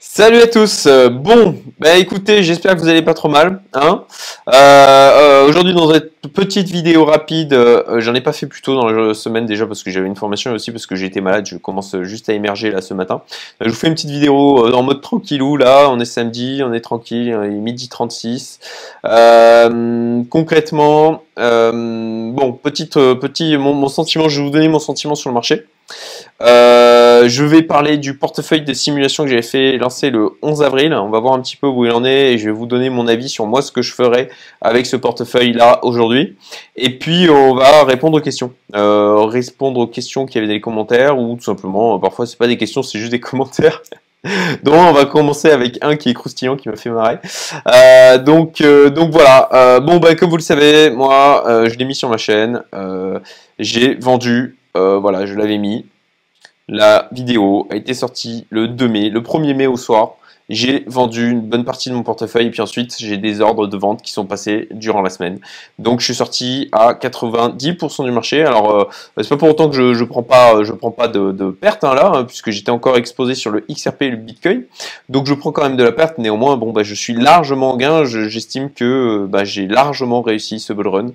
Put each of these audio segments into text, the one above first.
Salut à tous. Euh, bon, bah écoutez, j'espère que vous allez pas trop mal. Hein euh, euh, Aujourd'hui, dans cette petite vidéo rapide, j'en ai pas fait plus tôt dans la semaine déjà parce que j'avais une formation et aussi parce que j'étais malade. Je commence juste à émerger là ce matin. je vous fais une petite vidéo en mode tranquillou. Là, on est samedi, on est tranquille, il est midi 36. concrètement, bon, petite, petit, mon, mon sentiment, je vais vous donner mon sentiment sur le marché. Euh, je vais parler du portefeuille de simulation que j'avais fait lancer le 11 avril. On va voir un petit peu où il en est et je vais vous donner mon avis sur moi ce que je ferai avec ce portefeuille là aujourd'hui. Et puis on va répondre aux questions, euh, répondre aux questions qui avaient des commentaires ou tout simplement parfois c'est pas des questions c'est juste des commentaires. donc on va commencer avec un qui est croustillant qui m'a fait marrer. Euh, donc donc voilà. bon bah comme vous le savez moi je l'ai mis sur ma chaîne. j'ai vendu voilà, je l'avais mis. La vidéo a été sortie le 2 mai, le 1er mai au soir j'ai vendu une bonne partie de mon portefeuille et puis ensuite j'ai des ordres de vente qui sont passés durant la semaine. Donc je suis sorti à 90% du marché. Alors euh, c'est pas pour autant que je, je prends pas je prends pas de, de perte hein, là hein, puisque j'étais encore exposé sur le XRP et le Bitcoin. Donc je prends quand même de la perte. Néanmoins bon bah je suis largement en gain. J'estime que bah, j'ai largement réussi ce bull run.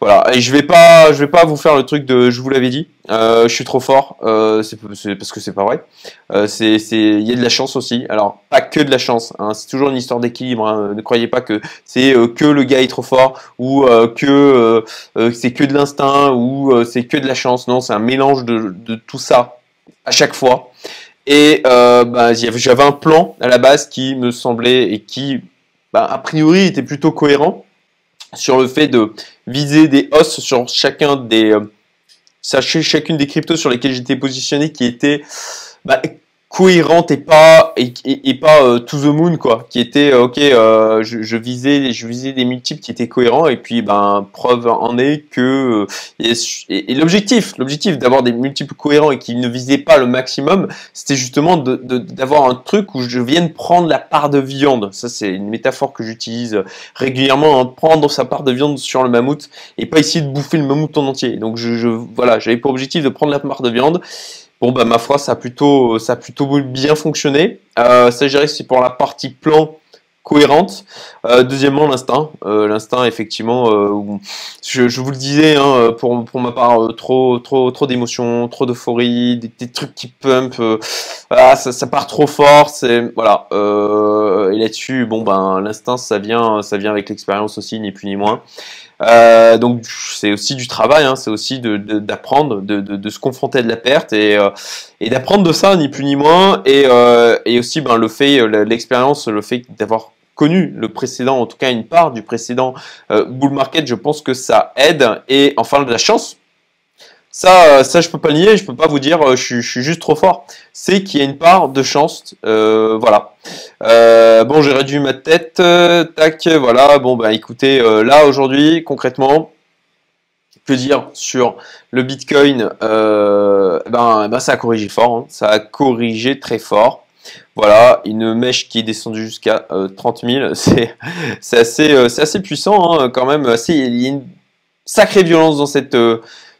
Voilà et je vais pas je vais pas vous faire le truc de je vous l'avais dit. Euh, je suis trop fort. Euh, c'est parce que c'est pas vrai. Euh, c'est il y a de la chance aussi. Alors que de la chance. Hein. C'est toujours une histoire d'équilibre. Hein. Ne croyez pas que c'est euh, que le gars est trop fort ou euh, que euh, c'est que de l'instinct ou c'est que de la chance. Non, c'est un mélange de, tout ça à chaque fois. Et bah, j'avais un plan à la base qui me semblait et qui, bah, a priori, était plutôt cohérent sur le fait de viser des hausses sur chacun des sachez chacune des cryptos sur lesquelles j'étais positionné qui étaient bah, cohérente et pas et, et, pas euh, to the moon quoi. Qui était euh, ok euh, je, je, visais je visais des multiples qui étaient cohérents et puis ben preuve en est que et, et l'objectif l'objectif d'avoir des multiples cohérents et qui ne visaient pas le maximum c'était justement d'avoir de, un truc où je vienne prendre la part de viande. Ça c'est une métaphore que j'utilise régulièrement hein, prendre sa part de viande sur le mammouth et pas essayer de bouffer le mammouth en entier. Donc je, je voilà j'avais pour objectif de prendre la part de viande Bon, bah, ma foi, ça a plutôt, ça a plutôt bien fonctionné. Euh, ça, je c'est pour la partie plan cohérente. Euh, deuxièmement, l'instinct. Euh, l'instinct, effectivement, je, vous le disais, hein, pour, pour ma part, trop, trop, trop d'émotions, trop d'euphorie, des, trucs qui pump. ah, ça, part trop fort. Voilà. et là-dessus, bon, ben, l'instinct, ça vient, ça vient avec l'expérience aussi, ni plus ni moins. Euh, donc c'est aussi du travail, hein, c'est aussi d'apprendre, de, de, de, se confronter à de la perte et, euh, et d'apprendre de ça, ni plus ni moins. Et, euh, et aussi ben, le fait, l'expérience, le fait d'avoir connu le précédent, en tout cas une part du précédent bull market, je pense que ça aide. Et enfin de la chance, ça, ça je peux pas nier, je peux pas vous dire euh, je, suis juste trop fort. C'est qu'il y a une part de chance, euh, voilà. Euh, bon, j'ai réduit ma tête, tac, voilà. Bon, bah écoutez, là aujourd'hui, concrètement, que dire sur le Bitcoin ben, ben, ça a corrigé fort, hein. ça a corrigé très fort. Voilà, une mèche qui est descendue jusqu'à 30 000, c'est assez, assez puissant hein, quand même. Il y a une sacrée violence dans cette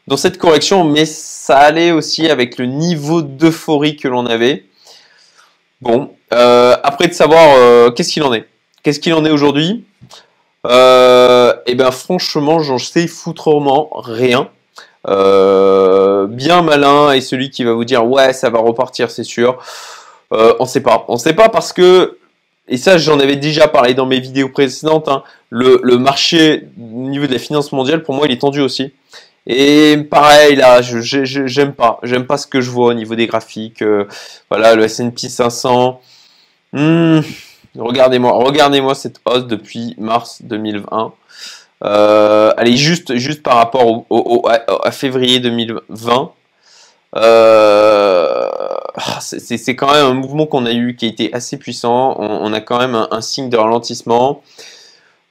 dans cette correction, mais ça allait aussi avec le niveau d'euphorie que l'on avait. Bon, euh, après de savoir euh, qu'est-ce qu'il en est? Qu'est-ce qu'il en est aujourd'hui? Euh, Eh bien franchement, j'en sais foutrement rien. Bien malin et celui qui va vous dire ouais ça va repartir c'est sûr. On sait pas. On sait pas parce que et ça j'en avais déjà parlé dans mes vidéos précédentes. Hein, le, le marché au niveau de la finance mondiale pour moi il est tendu aussi. Et pareil là, je j'aime pas, j'aime pas ce que je vois au niveau des graphiques. Euh, voilà, le S&P 500. Hmm, regardez-moi, regardez-moi cette hausse depuis mars 2020. Euh, allez, juste, juste par rapport au, à, février 2020. Euh, c'est quand même un mouvement qu'on a eu qui a été assez puissant. On, a quand même un signe de ralentissement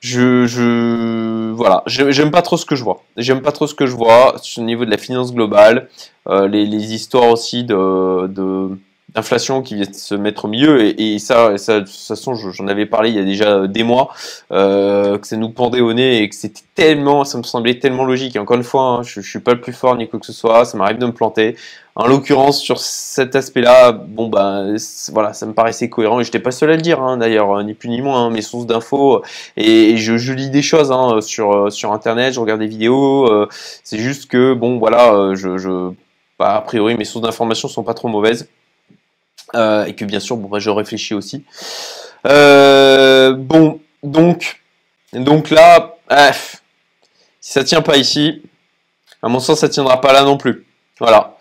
je, je voilà, j'aime pas trop ce que je vois. J'aime pas trop ce que je vois au niveau de la finance globale, euh, les, histoires aussi de, de, d'inflation qui vient se mettre au milieu et, ça, ça, de toute façon, j'en avais parlé il y a déjà des mois, euh, que ça nous pendait au nez et que c'était tellement, ça me semblait tellement logique. Et encore une fois, hein, je, je suis pas le plus fort ni quoi que ce soit, ça m'arrive de me planter. En l'occurrence, sur cet aspect-là, bon bah voilà, ça me paraissait cohérent et j'étais pas seul à le dire hein, d'ailleurs, ni plus ni moins. Hein, mes sources d'infos et, je, lis des choses hein, sur sur internet, je regarde des vidéos. Euh, c'est juste que bon voilà, euh, je, bah, a priori mes sources d'informations sont pas trop mauvaises. Euh, et que bien sûr, bon, bah, je réfléchis aussi. Euh, bon, donc, donc là, si ça tient pas ici, à mon sens, ça tiendra pas là non plus. Voilà.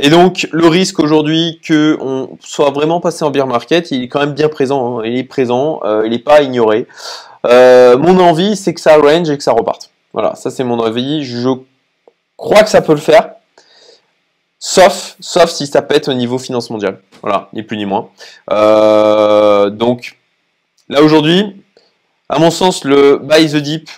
Et donc, le risque aujourd'hui que on soit vraiment passé en bear market, il est quand même bien présent. Hein. Il est présent, euh, il n'est pas ignoré. mon envie, c'est que ça range et que ça reparte. Voilà, ça c'est mon avis. Je crois que ça peut le faire. Sauf, sauf si ça pète au niveau finance mondiale. Voilà, ni plus ni moins. Euh, donc, là aujourd'hui, à mon sens, le buy the deep,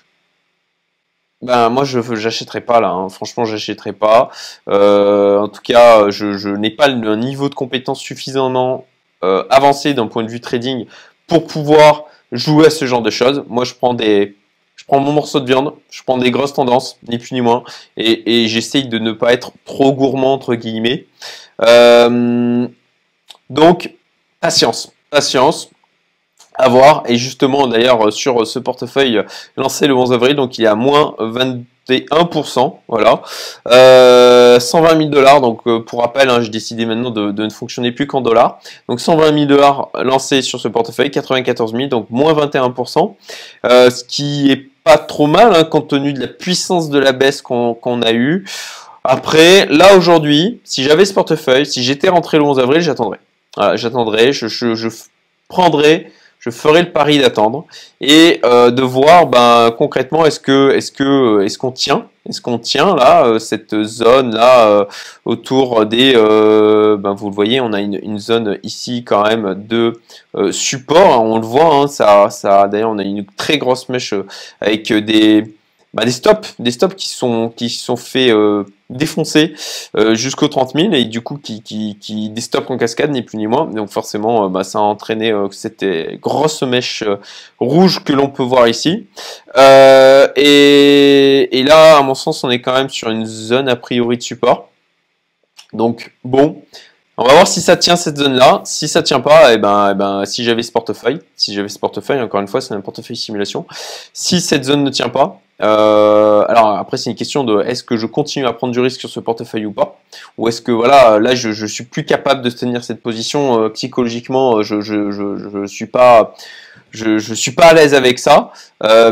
ben moi je j'achèterai pas là. Hein. Franchement, j'achèterai pas. Euh, en tout cas, je, n'ai pas le niveau de compétence suffisamment euh, avancé d'un point de vue trading pour pouvoir jouer à ce genre de choses. Moi, je prends des je prends mon morceau de viande, je prends des grosses tendances, ni plus ni moins, et, j'essaye de ne pas être trop gourmand entre guillemets. Euh, donc, patience, patience, à voir. Et justement, d'ailleurs, sur ce portefeuille lancé le 11 avril, donc il y a moins 21%, voilà. 120 euh, 000 dollars, donc euh, pour rappel, hein, j'ai décidé maintenant de, ne fonctionner plus qu'en dollars. Donc 120 000 dollars lancés sur ce portefeuille, 94 000, donc moins 21%, euh, ce qui est pas trop mal hein, compte tenu de la puissance de la baisse qu'on a eue. Après, là aujourd'hui, si j'avais ce portefeuille, si j'étais rentré le 11 avril, j'attendrais. Voilà, j'attendrai, je, je, je, prendrai, je ferai le pari d'attendre et euh, de voir ben, concrètement est-ce que est-ce que est-ce qu'on tient, est-ce qu'on tient là euh, cette zone là euh, autour des, ben, vous le voyez, on a une, une zone ici quand même de support, hein, on le voit, hein, ça, ça d'ailleurs on a une très grosse mèche avec des bah, des stops, des stops qui sont qui sont faits euh, défoncer euh, jusqu'aux 30 000 et du coup qui, qui, qui des stops en cascade ni plus ni moins. Donc forcément, euh, bah, ça a entraîné cette grosse mèche rouge que l'on peut voir ici. Et, et, là, à mon sens, on est quand même sur une zone a priori de support. Donc bon, on va voir si ça tient cette zone-là. Si ça tient pas, eh ben, eh ben, si j'avais ce portefeuille, si j'avais ce portefeuille, encore une fois, c'est un portefeuille simulation. Si cette zone ne tient pas, euh, alors après c'est une question de est-ce que je continue à prendre du risque sur ce portefeuille ou pas, ou est-ce que voilà là je, je suis plus capable de tenir cette position euh, psychologiquement, euh, je, je, je, suis pas je, suis pas à l'aise avec ça,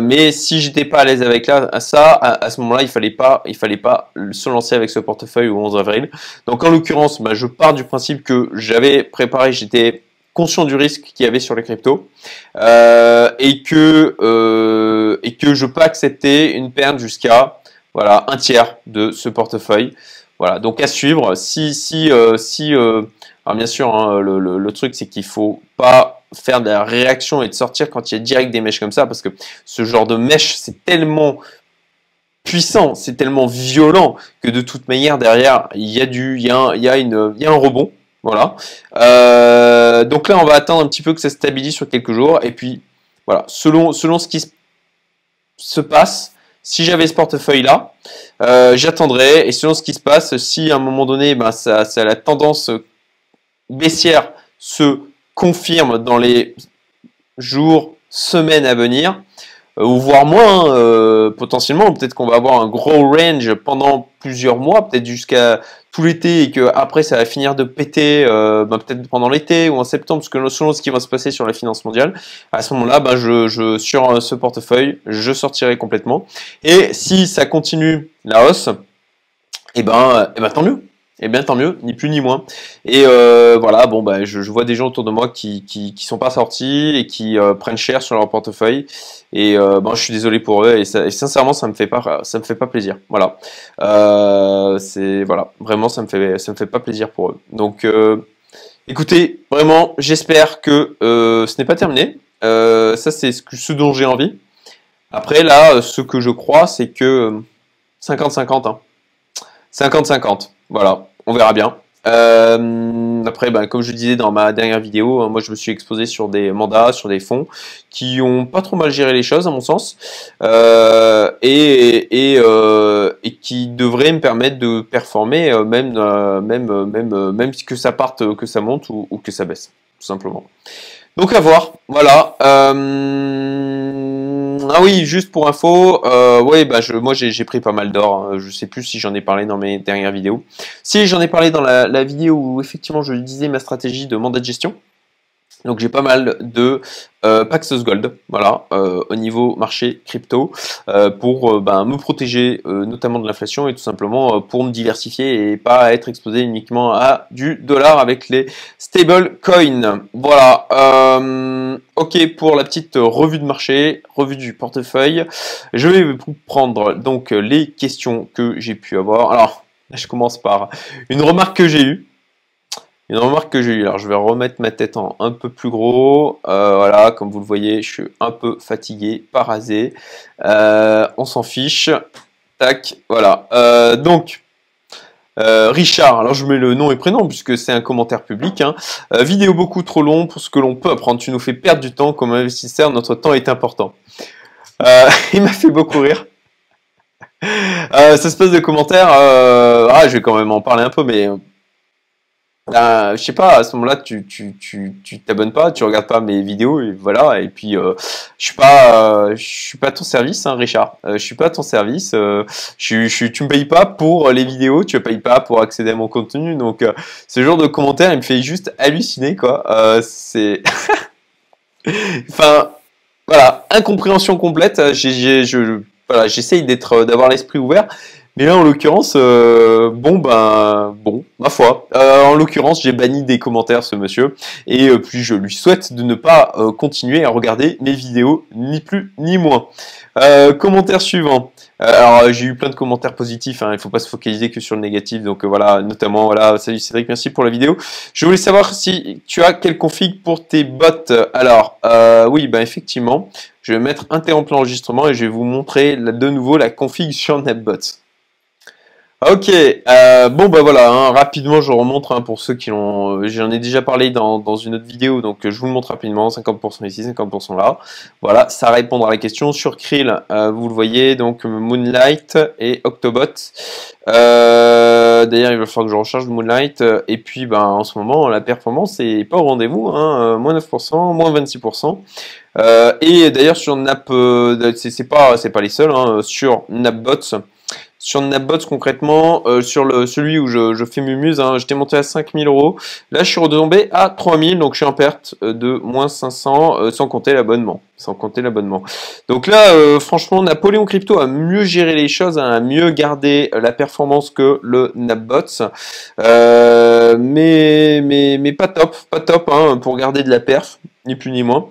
mais si j'étais pas à l'aise avec là, ça, à, ce moment-là, il fallait pas, il fallait pas se lancer avec ce portefeuille au 11 avril. Donc en l'occurrence, bah, je pars du principe que j'avais préparé, j'étais conscient du risque qu'il y avait sur les cryptos euh, et que euh, et que je peux accepter une perte jusqu'à voilà un tiers de ce portefeuille. Voilà, donc à suivre. Si si euh, si alors bien sûr, hein, le, truc c'est qu'il faut pas faire de la réaction et de sortir quand il y a direct des mèches comme ça, parce que ce genre de mèche c'est tellement puissant, c'est tellement violent que de toute manière derrière il y a du, il y a, y a il y a un rebond. Voilà. Euh, donc là, on va attendre un petit peu que ça stabilise sur quelques jours. Et puis, voilà, selon, selon ce qui se passe, si j'avais ce portefeuille-là, euh, j'attendrais. Et selon ce qui se passe, si à un moment donné, ben, ça, ça, la tendance baissière se confirme dans les jours, semaines à venir, ou voire moins euh, potentiellement. Peut-être qu'on va avoir un gros range pendant plusieurs mois, peut-être jusqu'à tout l'été et que après ça va finir de péter, euh, ben, peut-être pendant l'été ou en septembre, parce que selon ce qui va se passer sur la finance mondiale, à ce moment-là, ben, je, je, sur ce portefeuille, je sortirai complètement. Et si ça continue la hausse, et eh ben, et eh ben tant mieux. Eh bien, tant mieux, ni plus ni moins. Et euh, voilà, bon, bah, je, vois des gens autour de moi qui, qui, qui sont pas sortis et qui euh, prennent cher sur leur portefeuille. Et euh, bon, je suis désolé pour eux. Et, sincèrement, ça me fait pas, ça me fait pas plaisir. Voilà, c'est vraiment, ça me fait, ça me fait pas plaisir pour eux. Donc, écoutez, vraiment, j'espère que ce n'est pas terminé. ça, c'est ce, dont j'ai envie. Après, là, ce que je crois, c'est que 50-50. Hein. 50-50. Voilà, on verra bien. Euh, après, ben, comme je disais dans ma dernière vidéo, hein, moi je me suis exposé sur des mandats, sur des fonds qui ont pas trop mal géré les choses à mon sens, euh, euh, et, qui devraient me permettre de performer même, même, même, même que ça parte, que ça monte ou, que ça baisse, tout simplement. Donc à voir, voilà. Ah oui, juste pour info, euh, bah je, moi j'ai pris pas mal d'or. Hein. Je sais plus si j'en ai parlé dans mes dernières vidéos. Si j'en ai parlé dans la, la, vidéo où effectivement je disais ma stratégie de mandat de gestion. Donc j'ai pas mal de euh, Paxos Gold, voilà, euh, au niveau marché crypto, euh, pour euh, ben, me protéger euh, notamment de l'inflation et tout simplement euh, pour me diversifier et pas être exposé uniquement à du dollar avec les stable coins. Voilà, ok pour la petite revue de marché, revue du portefeuille. Je vais vous prendre donc les questions que j'ai pu avoir. Alors, je commence par une remarque que j'ai eue. Une remarque que j'ai eue, alors je vais remettre ma tête en un peu plus gros. Euh, voilà, comme vous le voyez, je suis un peu fatigué, pas rasé. Euh, on s'en fiche. Tac, voilà. Euh, donc, euh, Richard, alors je mets le nom et prénom puisque c'est un commentaire public. Hein. Vidéo beaucoup trop long pour ce que l'on peut apprendre. Tu nous fais perdre du temps comme investisseur. Notre temps est important. Il m'a fait beaucoup rire. Euh, cette espèce de commentaire, euh, ah, je vais quand même en parler un peu, mais euh, je sais pas, à ce moment-là, tu tu t'abonnes pas, tu regardes pas mes vidéos et voilà. Et puis, euh, je suis pas, euh, je suis pas ton service, hein, Richard. Euh, je suis pas à ton service. Euh, je, je, tu me payes pas pour les vidéos, tu me payes pas pour accéder à mon contenu. Donc, euh, ce genre de commentaire, il me fait juste halluciner, quoi. C'est, enfin, voilà, incompréhension complète. J'ai, j'essaye d'être, d'avoir l'esprit ouvert. Mais là, en l'occurrence, bon, ben, ma foi. Euh, en l'occurrence, j'ai banni des commentaires ce monsieur, et euh, puis je lui souhaite de ne pas euh, continuer à regarder mes vidéos, ni plus ni moins. Commentaire suivant. alors, j'ai eu plein de commentaires positifs, hein, il ne faut pas se focaliser que sur le négatif, donc voilà, notamment, voilà, salut Cédric, merci pour la vidéo. Je voulais savoir si tu as quel config pour tes bots. Alors, oui, ben effectivement, je vais mettre interrompre l'enregistrement et je vais vous montrer de nouveau la config sur NetBots. Ok, euh, bon bah voilà, hein, rapidement je remonte hein, pour ceux qui l'ont, euh, j'en ai déjà parlé dans, une autre vidéo, donc je vous le montre rapidement, 50% ici, 50% là. Voilà, ça répondra à la question. Sur Krill, euh, vous le voyez, donc Moonlight et Octobot. Euh, D'ailleurs, il va falloir que je recharge Moonlight, et puis ben, en ce moment, la performance est pas au rendez-vous, hein, moins 9%, moins 26%. et d'ailleurs sur Nap, c'est pas, les seuls, sur Napbots, sur Napbots concrètement, euh, sur le, celui où je, je fais Mumuse, hein, j'étais monté à 5000 euros. Là, je suis retombé à 3000, donc je suis en perte euh, de moins 500, euh, sans compter l'abonnement. Sans compter l'abonnement. Donc là, euh, franchement, Napoléon Crypto a mieux géré les choses, hein, a mieux gardé la performance que le Napbots. mais, mais, mais pas top, pas top hein, pour garder de la perf, ni plus ni moins.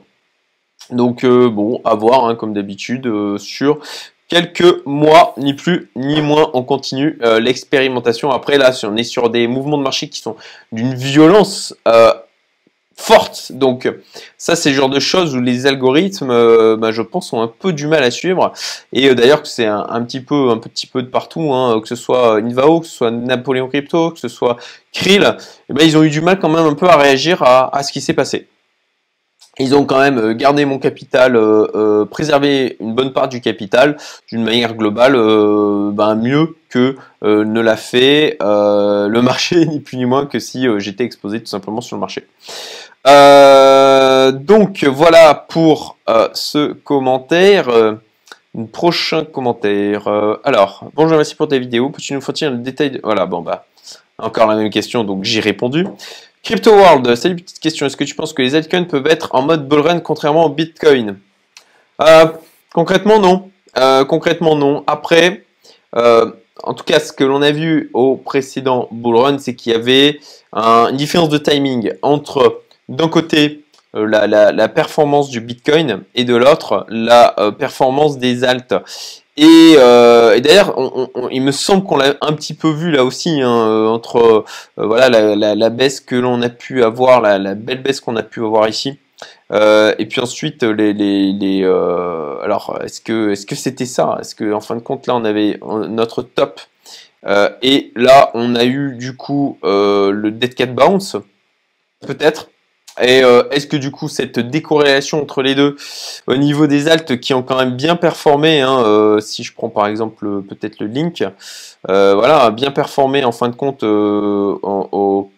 Donc bon, à voir hein, comme d'habitude sur quelques mois, ni plus ni moins, on continue euh, l'expérimentation. Après, là, on est sur des mouvements de marché qui sont d'une violence euh, forte. Donc, ça, c'est le genre de choses où les algorithmes, euh, bah, je pense, ont un peu du mal à suivre. Et euh, d'ailleurs, que c'est un, petit peu, un petit peu de partout, hein, que ce soit Invao, que ce soit Napoléon Crypto, que ce soit Krill, eh ben, ils ont eu du mal quand même un peu à réagir à ce qui s'est passé. Ils ont quand même euh, gardé mon capital, euh, euh, préservé une bonne part du capital d'une manière globale, ben mieux que ne l'a fait le marché, ni plus ni moins que si j'étais exposé tout simplement sur le marché. donc voilà pour ce commentaire. prochain commentaire. alors, bonjour, merci pour ta vidéo. Peux-tu nous fournir le détail de... Voilà, bon bah, encore la même question, donc j'ai répondu. Crypto World, salut petite question. Est-ce que tu penses que les altcoins peuvent être en mode bull run contrairement au Bitcoin? Euh, Concrètement non. Euh, concrètement non. Après, euh, en tout cas, ce que l'on a vu au précédent bull run, c'est qu'il y avait un, une différence de timing entre d'un côté la, performance du Bitcoin et de l'autre la performance des alts. Et, euh, et d'ailleurs, il me semble qu'on l'a un petit peu vu là aussi hein, euh, entre euh, voilà la, la, la, baisse que l'on a pu avoir, la, la belle baisse qu'on a pu avoir ici. Euh, et puis ensuite, les, les, les euh, alors est-ce que est-ce que c'était ça? Est-ce que en fin de compte là, on avait notre top? Et là, on a eu du coup le dead cat bounce, peut-être. Et est-ce que du coup cette décorrélation entre les deux au niveau des altes qui ont quand même bien performé, hein, si je prends par exemple peut-être le link, voilà, bien performé en fin de compte au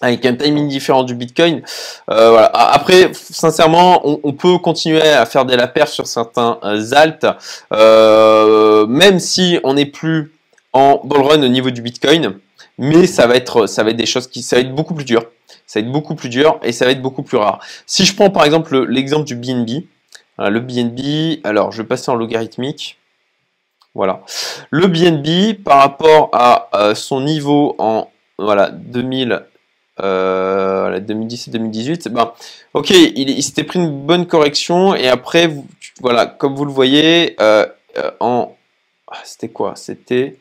avec un timing différent du Bitcoin. Euh, voilà. Après, sincèrement, on, peut continuer à faire des la sur certains euh, alt, euh, même si on n'est plus en bull run au niveau du Bitcoin, mais ça va être, ça va être des choses qui, ça va être beaucoup plus dur. Ça va être beaucoup plus dur et ça va être beaucoup plus rare. Si je prends par exemple l'exemple du BNB, le BNB, alors je vais passer en logarithmique. Voilà. Le BNB par rapport à son niveau en voilà 2000 euh, 2017-2018, ben, ok, il, s'était pris une bonne correction et après, voilà, comme vous le voyez, euh, euh, ah, c'était quoi? C'était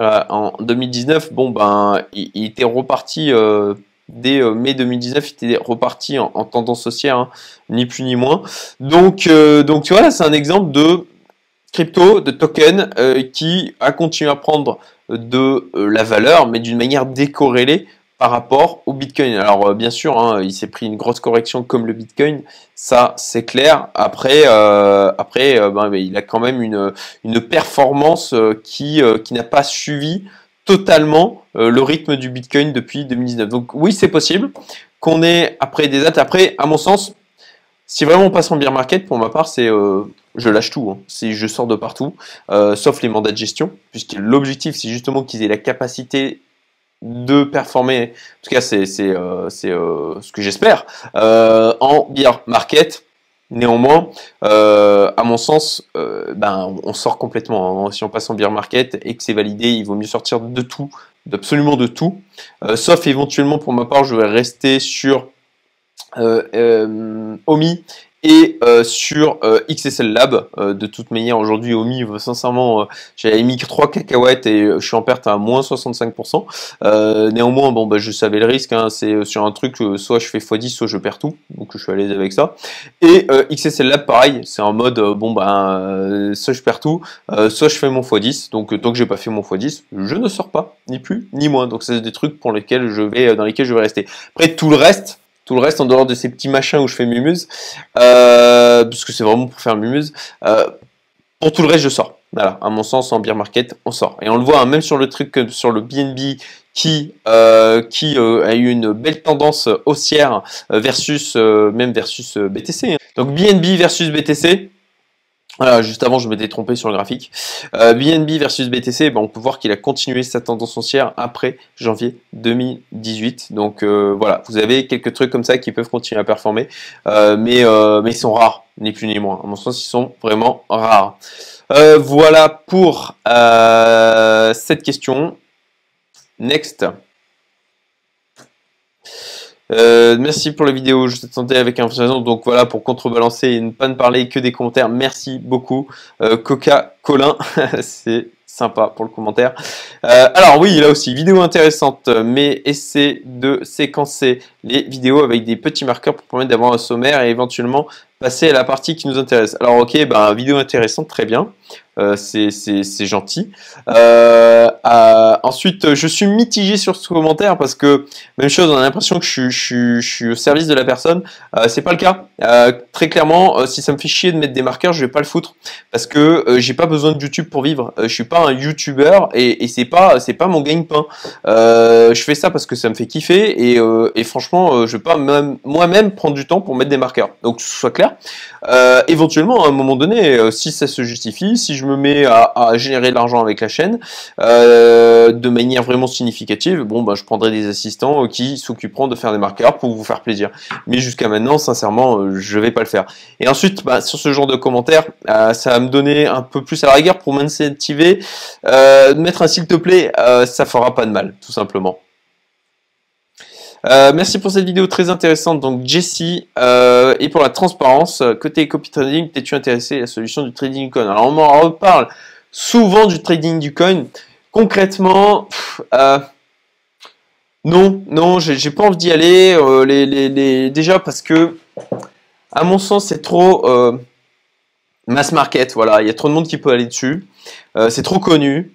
en 2019, bon ben, il, était reparti euh, dès mai 2019, il était reparti en, tendance haussière, hein, ni plus ni moins. Donc, donc voilà, c'est un exemple de crypto, de token qui a continué à prendre de la valeur, mais d'une manière décorrélée par rapport au Bitcoin. Alors euh, bien sûr, hein, il s'est pris une grosse correction comme le Bitcoin, ça c'est clair. Après, euh, après, euh, ben, il a quand même une, performance qui, n'a pas suivi totalement le rythme du Bitcoin depuis 2019. Donc oui, c'est possible qu'on ait après des dates. Après, à mon sens, si vraiment on passe en bear market, pour ma part, c'est je lâche tout. Hein. Je sors de partout, sauf les mandats de gestion, puisque l'objectif c'est justement qu'ils aient la capacité de performer, en tout cas c'est euh, euh, ce que j'espère, euh, en beer market. Néanmoins, à mon sens, ben, on sort complètement. Hein. Si on passe en beer market et que c'est validé, il vaut mieux sortir de tout, d'absolument de tout. sauf éventuellement, pour ma part, je vais rester sur OMI et euh, sur euh, XSL Lab. Euh, de toute manière, aujourd'hui, Omi, sincèrement, j'avais mis 3 cacahuètes et je suis en perte à moins 65%. néanmoins, bon, bah, je savais le risque. Hein, c'est sur un truc, soit je fais x10, soit je perds tout. Donc, je suis à l'aise avec ça. Et XSL Lab, pareil, c'est en mode, bon, bah, soit je perds tout, soit je fais mon x10. Donc, tant que j'ai pas fait mon x10, je ne sors pas, ni plus, ni moins. Donc, c'est des trucs pour lesquels je vais, dans lesquels je vais rester. Après, tout le reste, tout le reste, en dehors de ces petits machins où je fais mumuse, euh, parce que c'est vraiment pour faire mumuse, euh, pour tout le reste, je sors. Voilà, à mon sens, en beer market, on sort. Et on le voit, hein, même sur le truc, sur le BNB qui, euh, qui a eu une belle tendance haussière versus, même versus BTC. Hein. Donc BNB versus BTC, voilà, juste avant, je m'étais trompé sur le graphique. Euh, BNB versus BTC, ben, on peut voir qu'il a continué sa tendance haussière après janvier 2018. Donc euh, voilà, vous avez quelques trucs comme ça qui peuvent continuer à performer, euh, mais, mais ils sont rares, ni plus ni moins. À mon sens, ils sont vraiment rares. voilà pour cette question. Next. Euh, merci pour la vidéo, je t'attendais avec impatience. Donc voilà, pour contrebalancer et ne pas ne parler que des commentaires, merci beaucoup. Euh, Coca Colin, c'est sympa pour le commentaire. Euh, alors oui, là aussi, vidéo intéressante, mais essaie de séquencer les vidéos avec des petits marqueurs pour permettre d'avoir un sommaire et éventuellement passer à la partie qui nous intéresse. Alors ok, ben, vidéo intéressante, très bien. Euh, c'est gentil. Euh, ensuite, je suis mitigé sur ce commentaire parce que, même chose, on a l'impression que je, suis au service de la personne. Euh, c'est pas le cas. Très clairement, si ça me fait chier de mettre des marqueurs, je vais pas le foutre parce que j'ai pas besoin de YouTube pour vivre. je suis pas un YouTuber et, et c'est pas mon gagne-pain. je fais ça parce que ça me fait kiffer et, et franchement, je vais pas moi-même prendre du temps pour mettre des marqueurs. Donc, que ce soit clair. éventuellement, à un moment donné, si ça se justifie, si je me mets à, générer de l'argent avec la chaîne euh, de manière vraiment significative, bon, bah, je prendrai des assistants euh, qui s'occuperont de faire des marqueurs pour vous faire plaisir. Mais jusqu'à maintenant, sincèrement, euh, je vais pas le faire. Et ensuite, bah, sur ce genre de commentaires, ça va me donner un peu plus à la rigueur pour m'incentiver. mettre un s'il te plaît, ça fera pas de mal, tout simplement. Merci pour cette vidéo très intéressante. Donc Jessie, et pour la transparence, côté copy trading, t'es-tu intéressé à la solution du trading coin? Alors on m'en reparle souvent du trading du coin. Concrètement, euh, non, non, j'ai pas envie d'y aller. Euh, déjà parce que, à mon sens, c'est trop euh, mass market. Voilà, il y a trop de monde qui peut aller dessus. c'est trop connu.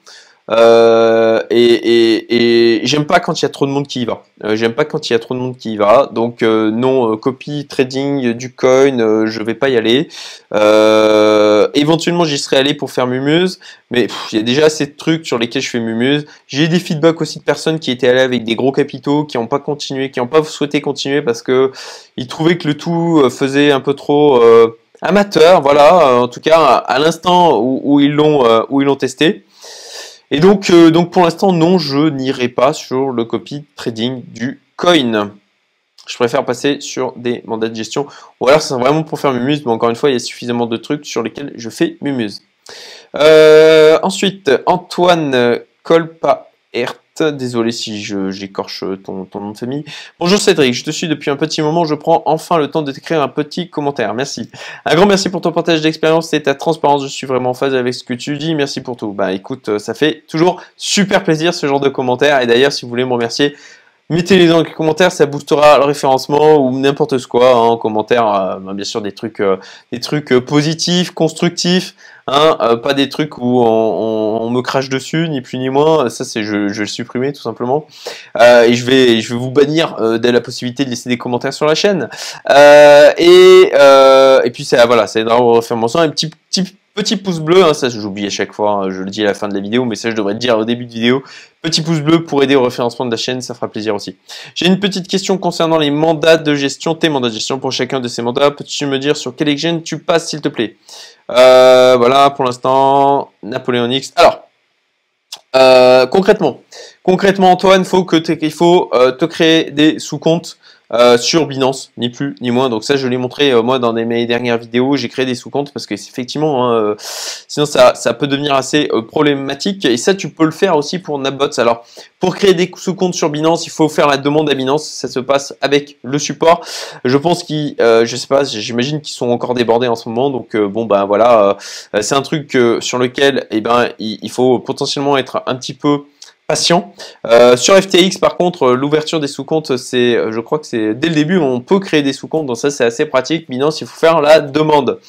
Euh, et, et, j'aime pas quand il y a trop de monde qui y va. Euh, j'aime pas quand il y a trop de monde qui y va. Donc euh, non, copy trading du coin, je vais pas y aller. éventuellement, j'y serais allé pour faire Mumuse, mais il y a déjà assez de trucs sur lesquels je fais Mumuse. J'ai des feedbacks aussi de personnes qui étaient allées avec des gros capitaux, qui n'ont pas continué, qui n'ont pas souhaité continuer parce que ils trouvaient que le tout faisait un peu trop amateur. Voilà, en tout cas à l'instant où ils l'ont où ils l'ont testé. Et donc, euh, donc pour l'instant, non, je n'irai pas sur le copy trading du coin. Je préfère passer sur des mandats de gestion. Ou alors, c'est vraiment pour faire Mumuse, mais encore une fois, il y a suffisamment de trucs sur lesquels je fais Mumuse. Euh, ensuite, Antoine Colpaert Désolé si j'écorche ton, nom de famille. Bonjour Cédric, je te suis depuis un petit moment. Je prends enfin le temps de t'écrire un petit commentaire. Merci. Un grand merci pour ton partage d'expérience et ta transparence. Je suis vraiment en phase avec ce que tu dis. Merci pour tout. Bah écoute, ça fait toujours super plaisir ce genre de commentaires. Et d'ailleurs, si vous voulez me remercier, Mettez-les dans les commentaires, ça boostera le référencement ou n'importe quoi hein, en commentaire. Euh, bah, bien sûr des trucs, euh, des trucs euh, positifs, constructifs, hein, pas des trucs où on, me crache dessus, ni plus ni moins. Ça c'est, je, je, vais le supprimer tout simplement. et je vais, je vais vous bannir de la possibilité de laisser des commentaires sur la chaîne. et et puis ça, voilà, ça aidera au référencement. Un petit, petit Petit pouce bleu, hein, ça j'oublie à chaque fois, hein, je le dis à la fin de la vidéo, mais ça je devrais le dire au début de vidéo. Petit pouce bleu pour aider au référencement de la chaîne, ça fera plaisir aussi. J'ai une petite question concernant les mandats de gestion, tes mandats de gestion pour chacun de ces mandats. Peux-tu me dire sur quel exchange tu passes s'il te plaît? Euh, Voilà, pour l'instant, Napoléon X. Alors, euh, concrètement, concrètement Antoine, faut que il faut euh, te créer des sous-comptes euh, sur Binance, ni plus ni moins. Donc ça, je l'ai montré euh, moi dans mes dernières vidéos. J'ai créé des sous-comptes parce que effectivement, hein, euh, sinon ça, ça peut devenir assez problématique. Et ça, tu peux le faire aussi pour Napbots. Alors, pour créer des sous-comptes sur Binance, il faut faire la demande à Binance. Ça se passe avec le support. Je pense qu'ils, je sais pas, j'imagine qu'ils sont encore débordés en ce moment. Donc bon, bah voilà, c'est un truc sur lequel, eh ben, il faut potentiellement être un petit peu patient. Euh, sur FTX, par contre, l'ouverture des sous-comptes, c'est, je crois que c'est dès le début, on peut créer des sous-comptes, donc ça c'est assez pratique. Binance, il faut faire la demande.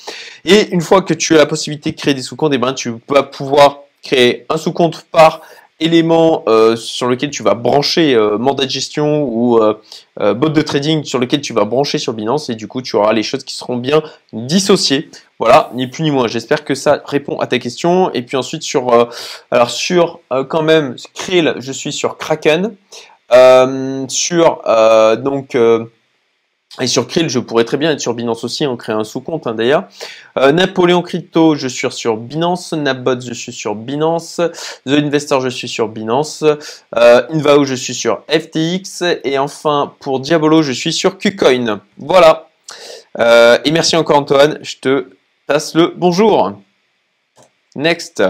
Et une fois que tu as la possibilité de créer des sous-comptes, eh ben, tu vas pouvoir créer un sous-compte par élément euh, sur lequel tu vas brancher euh, mandat de gestion ou euh, bot de trading sur lequel tu vas brancher sur Binance et du coup tu auras les choses qui seront bien dissociées. Voilà, ni plus ni moins. J'espère que ça répond à ta question. Et puis ensuite sur, alors sur quand même Krill, je suis sur Kraken. sur donc et sur Krill, je pourrais très bien être sur Binance aussi, on crée un sous-compte hein, d'ailleurs. Euh, Napoléon Crypto, je suis sur Binance. Napbot, je suis sur Binance. The Investor, je suis sur Binance. Euh, Invao, je suis sur FTX. Et enfin, pour Diabolo, je suis sur KuCoin. Voilà. Euh, et merci encore Antoine, je te passe le bonjour. Next.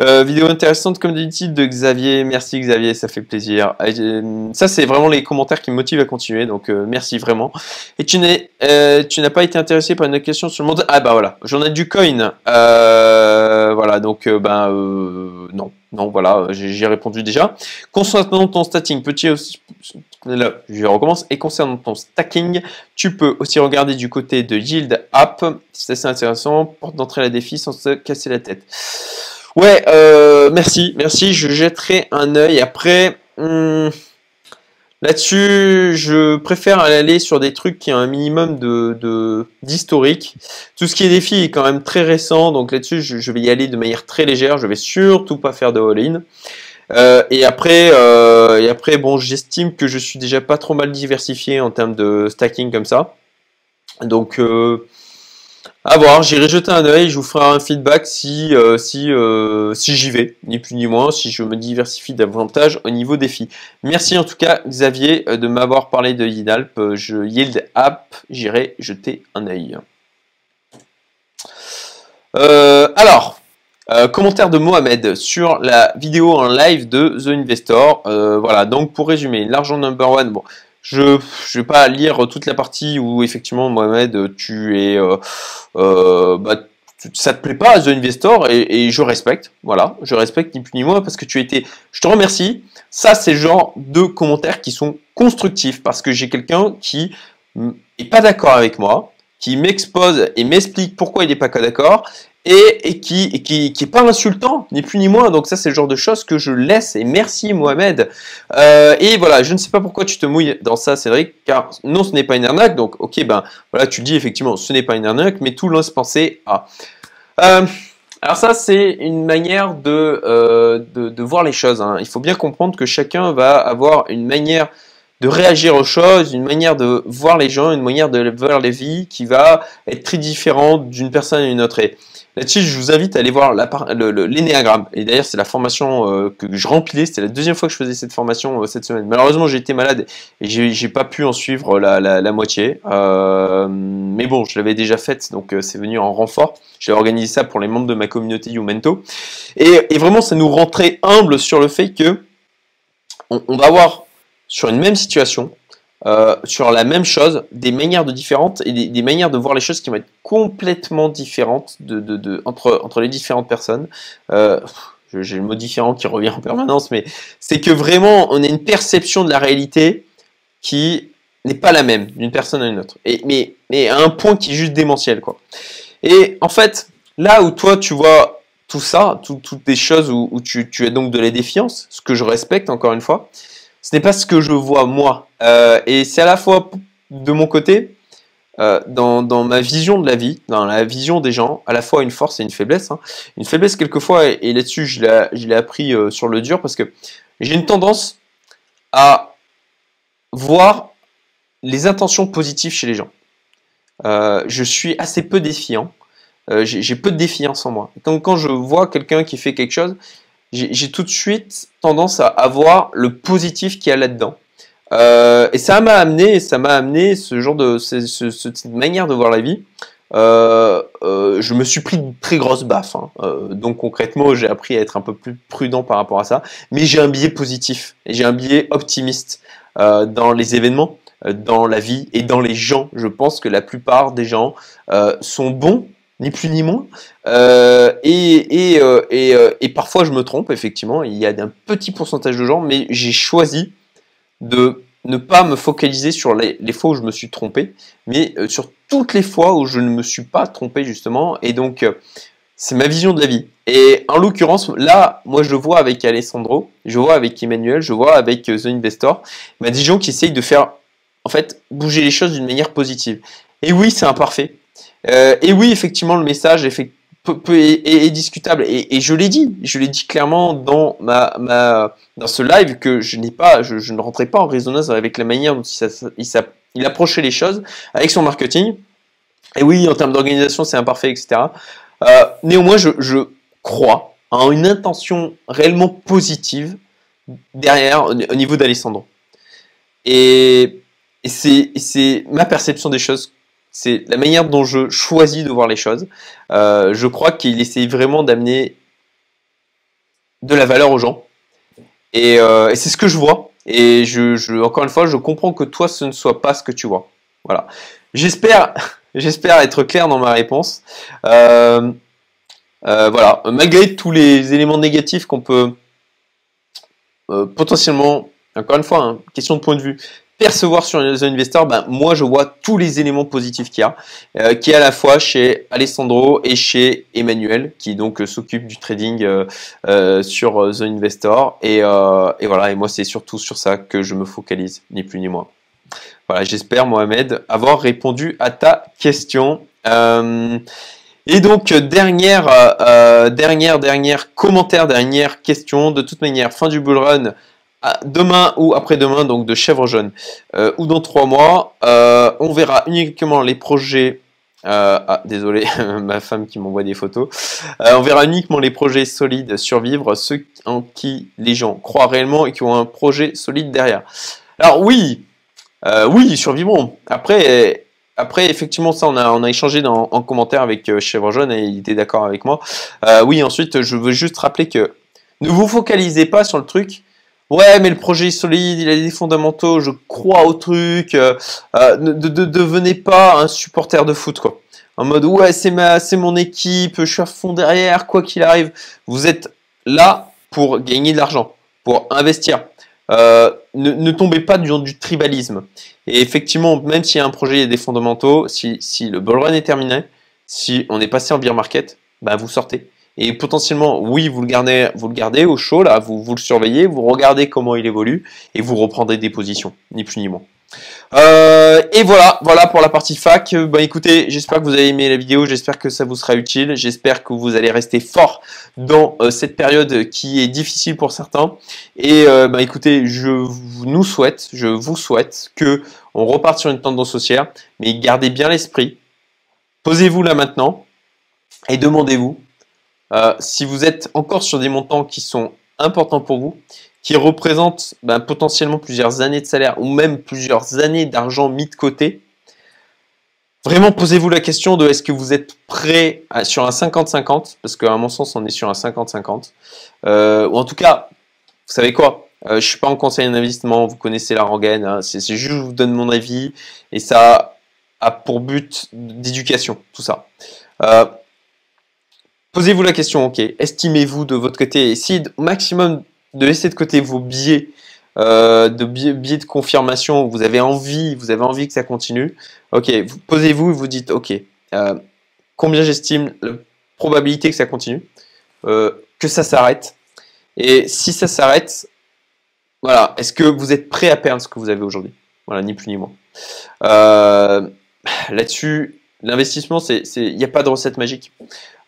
Euh, vidéo intéressante comme d'habitude de Xavier. Merci Xavier, ça fait plaisir. Euh, ça, c'est vraiment les commentaires qui me motivent à continuer, donc euh, merci vraiment. Et tu n'as pas été intéressé par une question sur le monde? Ah bah voilà, j'en ai du coin. voilà, donc ben non. Non, voilà, j'ai répondu déjà. Concernant ton stacking, petit là, je recommence. Et concernant ton stacking, tu peux aussi regarder du côté de Yield App. C'est assez intéressant, porte d'entrée à la défi sans se casser la tête. Ouais, euh, merci, merci. Je jetterai un œil. Après, hmm, Là-dessus, je préfère aller sur des trucs qui ont un minimum de d'historique. Tout ce qui est défi est quand même très récent, donc là-dessus, je, vais y aller de manière très légère. Je vais surtout pas faire de all-in. Euh, et après, euh, et après, bon, j'estime que je suis déjà pas trop mal diversifié en termes de stacking comme ça. Donc, euh, à voir, j'irai jeter un œil, je vous ferai un feedback si, euh, si, euh, si j'y vais, ni plus ni moins, si je me diversifie davantage au niveau défi. Merci en tout cas Xavier euh, de m'avoir parlé de Yidalp, je Yield App, j'irai jeter un œil. alors, commentaire de Mohamed sur la vidéo en live de The Investor. voilà, donc pour résumer, l'argent number one, bon, je ne vais pas lire toute la partie où effectivement Mohamed, tu es, euh, euh, bah, ça te plaît pas The Investor et, je respecte, voilà, je respecte ni plus ni moins parce que tu été, je te remercie. Ça, c'est le genre de commentaires qui sont constructifs parce que j'ai quelqu'un qui est pas d'accord avec moi, qui m'expose et m'explique pourquoi il n'est pas d'accord et, qui, et qui, qui est pas insultant, ni plus ni moins. Donc ça, c'est le genre de choses que je laisse. Et merci Mohamed. Euh, et voilà, je ne sais pas pourquoi tu te mouilles dans ça, Cédric, car non, ce n'est pas une arnaque. Donc ok, ben voilà, tu dis effectivement, ce n'est pas une arnaque, mais tout laisse penser à. Euh, alors ça, c'est une manière de, euh, de, voir les choses. Hein. Il faut bien comprendre que chacun va avoir une manière de réagir aux choses, une manière de voir les gens, une manière de voir les vies qui va être très différente d'une personne à une autre. Là-dessus, je vous invite à aller voir l'énéagramme. Et d'ailleurs, c'est la formation euh, que je remplissais. C'était la deuxième fois que je faisais cette formation euh, cette semaine. Malheureusement, j'ai été malade et j'ai pas pu en suivre la, moitié. Euh, mais bon, je l'avais déjà faite, donc c'est venu en renfort. J'ai organisé ça pour les membres de ma communauté Youmento. Et, vraiment, ça nous rend très humble sur le fait que on, on va avoir sur une même situation, euh, sur la même chose, des manières de différentes et des, manières de voir les choses qui vont être complètement différentes entre, entre les différentes personnes. Euh, j'ai le mot différent qui revient en permanence, mais c'est que vraiment on a une perception de la réalité qui n'est pas la même d'une personne à une autre. Et, mais, mais à un point qui est juste démentiel. Quoi. Et en fait, là où toi tu vois tout ça, toutes des choses où, où tu, tu as donc de la défiance, ce que je respecte encore une fois, ce n'est pas ce que je vois moi. Euh, et c'est à la fois de mon côté, euh, dans, dans, ma vision de la vie, dans la vision des gens, à la fois une force et une faiblesse. Hein. Une faiblesse quelquefois, et, là-dessus je l'ai appris euh, sur le dur, parce que j'ai une tendance à voir les intentions positives chez les gens. je suis assez peu défiant. j'ai peu de défiance en moi. Donc quand je vois quelqu'un qui fait quelque chose, j'ai tout de suite tendance à avoir le positif qu'il y a là-dedans. Euh, et ça m'a amené, ça m'a amené ce genre de cette manière de voir la vie. Euh, euh, je me suis pris de très grosses baffes. Hein. donc concrètement, j'ai appris à être un peu plus prudent par rapport à ça. Mais j'ai un biais positif et j'ai un biais optimiste dans les événements, dans la vie et dans les gens. Je pense que la plupart des gens sont bons ni plus ni moins. Euh, euh, euh, et, parfois je me trompe, effectivement, il y a un petit pourcentage de gens, mais j'ai choisi de ne pas me focaliser sur les, les, fois où je me suis trompé, mais sur toutes les fois où je ne me suis pas trompé, justement. Et donc, c'est ma vision de la vie. Et en l'occurrence, là, moi je vois avec Alessandro, je vois avec Emmanuel, je vois avec The Investor, bah, des gens qui essayent de faire, en fait, bouger les choses d'une manière positive. Et oui, c'est imparfait. Euh, et oui, effectivement, le message est, discutable. Et, je l'ai dit, je l'ai dit clairement dans, ce live que je, n'ai pas, je, ne rentrais pas en résonance avec la manière dont il, il, approchait les choses avec son marketing. Et oui, en termes d'organisation, c'est imparfait, etc. Euh, néanmoins, je, crois en une intention réellement positive derrière au niveau d'Alessandro. Et c'est ma perception des choses c'est la manière dont je choisis de voir les choses. Euh, je crois qu'il essaye vraiment d'amener de la valeur aux gens. Euh, et, c'est ce que je vois. Et je, encore une fois, je comprends que toi, ce ne soit pas ce que tu vois. Voilà. J'espère, j'espère être clair dans ma réponse. Euh, voilà. Malgré tous les éléments négatifs qu'on peut potentiellement, encore une fois, hein, question de point de vue, percevoir sur les investisseurs, ben, moi je vois tous les éléments positifs qu'il y a, euh, qui est à la fois chez Alessandro et chez Emmanuel, qui donc euh, s'occupe du trading euh, sur The Investor. Et, et, voilà, et moi c'est surtout sur ça que je me focalise, ni plus ni moins. Voilà, j'espère Mohamed avoir répondu à ta question. et donc dernière, dernière, dernière commentaire, dernière question. De toute manière, fin du bull run demain ou après-demain, donc de chèvre jaune, euh, ou dans trois mois, euh, on verra uniquement les projets. Euh, ah, désolé, ma femme qui m'envoie des photos. on verra uniquement les projets solides survivre, ceux en qui les gens croient réellement et qui ont un projet solide derrière. Alors oui, oui, survivront. Après, après, effectivement, ça, on a, on a échangé en commentaire avec Chèvre Jaune et il était d'accord avec moi. oui, ensuite, je veux juste rappeler que ne vous focalisez pas sur le truc Ouais, mais le projet est solide, il a des fondamentaux, je crois au truc. Euh, euh, ne, devenez pas un supporter de foot, quoi. En mode, ouais, c'est ma, c'est mon équipe, je suis à fond derrière, quoi qu'il arrive. Vous êtes là pour gagner de l'argent, pour investir. Euh, ne, tombez pas du, du tribalisme. Et effectivement, même s'il y a un projet, il a des fondamentaux, si, le bull run est terminé, si on est passé en beer market, bah, vous sortez. Et potentiellement, oui, vous le gardez, vous le gardez au chaud, là, vous, vous le surveillez, vous regardez comment il évolue, et vous reprendrez des positions, ni plus ni moins. Euh, et voilà, voilà pour la partie fac. Bah écoutez, j'espère que vous avez aimé la vidéo, j'espère que ça vous sera utile, j'espère que vous allez rester fort dans euh, cette période qui est difficile pour certains. Et euh, bah écoutez, je nous souhaite, je vous souhaite que on reparte sur une tendance haussière, mais gardez bien l'esprit. Posez-vous là maintenant et demandez-vous euh, si vous êtes encore sur des montants qui sont importants pour vous, qui représentent ben, potentiellement plusieurs années de salaire ou même plusieurs années d'argent mis de côté, vraiment posez-vous la question de est-ce que vous êtes prêt sur un 50-50, parce qu'à mon sens on est sur un 50-50, euh, ou en tout cas, vous savez quoi euh, Je suis pas en conseil d'investissement, vous connaissez la rengaine, hein, c'est juste je vous donne mon avis, et ça a pour but d'éducation, tout ça. Posez-vous la question, ok, estimez-vous de votre côté, essayez au maximum de laisser de côté vos biais, euh, de biais, de confirmation, vous avez envie, vous avez envie que ça continue. Ok, posez-vous et vous dites, ok, euh, combien j'estime la probabilité que ça continue, euh, que ça s'arrête, et si ça s'arrête, voilà, est-ce que vous êtes prêt à perdre ce que vous avez aujourd'hui? Voilà, ni plus ni moins. Là-dessus, l'investissement, il n'y a pas de recette magique.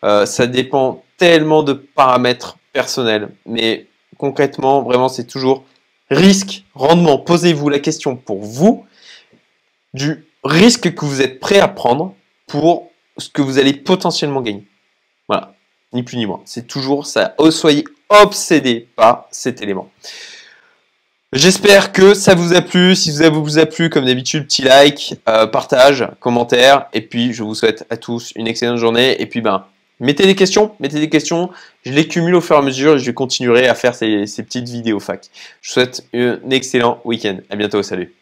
Euh, ça dépend tellement de paramètres personnels. Mais concrètement, vraiment, c'est toujours risque, rendement. Posez-vous la question pour vous du risque que vous êtes prêt à prendre pour ce que vous allez potentiellement gagner. Voilà, ni plus ni moins. C'est toujours ça. Soyez obsédé par cet élément. J'espère que ça vous a plu. Si ça vous a plu, comme d'habitude, petit like, euh, partage, commentaire. Et puis, je vous souhaite à tous une excellente journée. Et puis, ben, Mettez des questions, mettez des questions, je les cumule au fur et à mesure et je continuerai à faire ces, petites vidéos fac. Je vous souhaite un excellent week-end. À bientôt, salut.